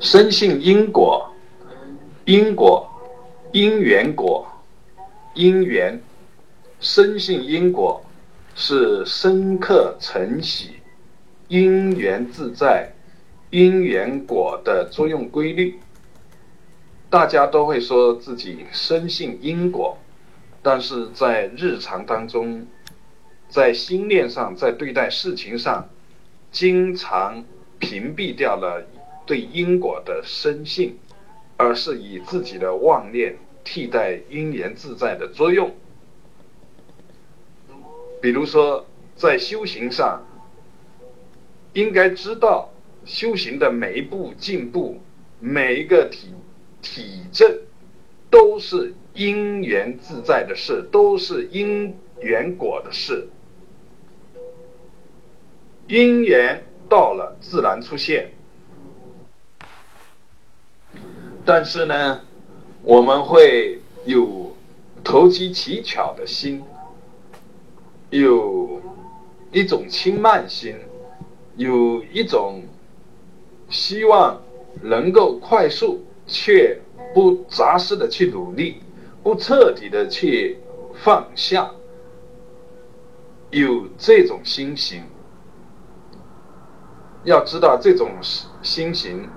深信因果，因果，因缘果，因缘，深信因果是深刻承袭因缘自在、因缘果的作用规律。大家都会说自己深信因果，但是在日常当中，在心念上，在对待事情上，经常屏蔽掉了对因果的深信，而是以自己的妄念替代因缘自在的作用。比如说，在修行上，应该知道修行的每一步进步，每一个体。体证都是因缘自在的事，都是因缘果的事。因缘到了，自然出现。但是呢，我们会有投机取巧的心，有一种轻慢心，有一种希望能够快速。却不扎实的去努力，不彻底的去放下，有这种心情。要知道，这种心情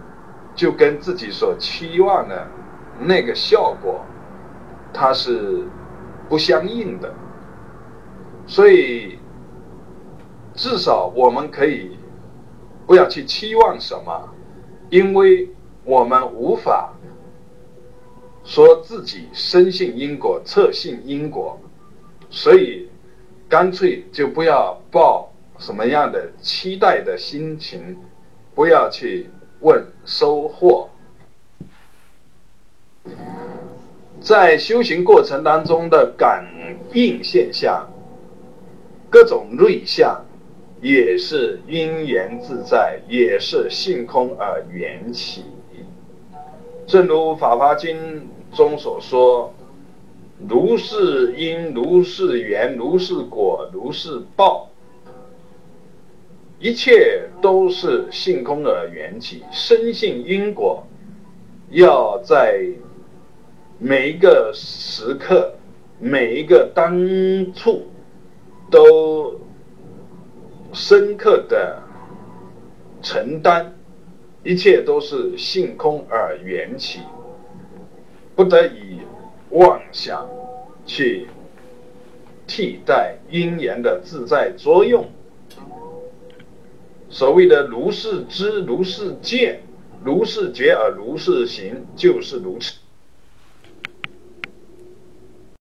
就跟自己所期望的那个效果，它是不相应的。所以，至少我们可以不要去期望什么，因为。我们无法说自己深信因果、测信因果，所以干脆就不要抱什么样的期待的心情，不要去问收获。在修行过程当中的感应现象，各种瑞相，也是因缘自在，也是性空而缘起。正如《法华经》中所说：“如是因，如是缘，如是果，如是报，一切都是性空的缘起。深信因果，要在每一个时刻、每一个当处，都深刻的承担。”一切都是性空而缘起，不得以妄想去替代因缘的自在作用。所谓的如是知、如是见、如是觉而如是行，就是如此。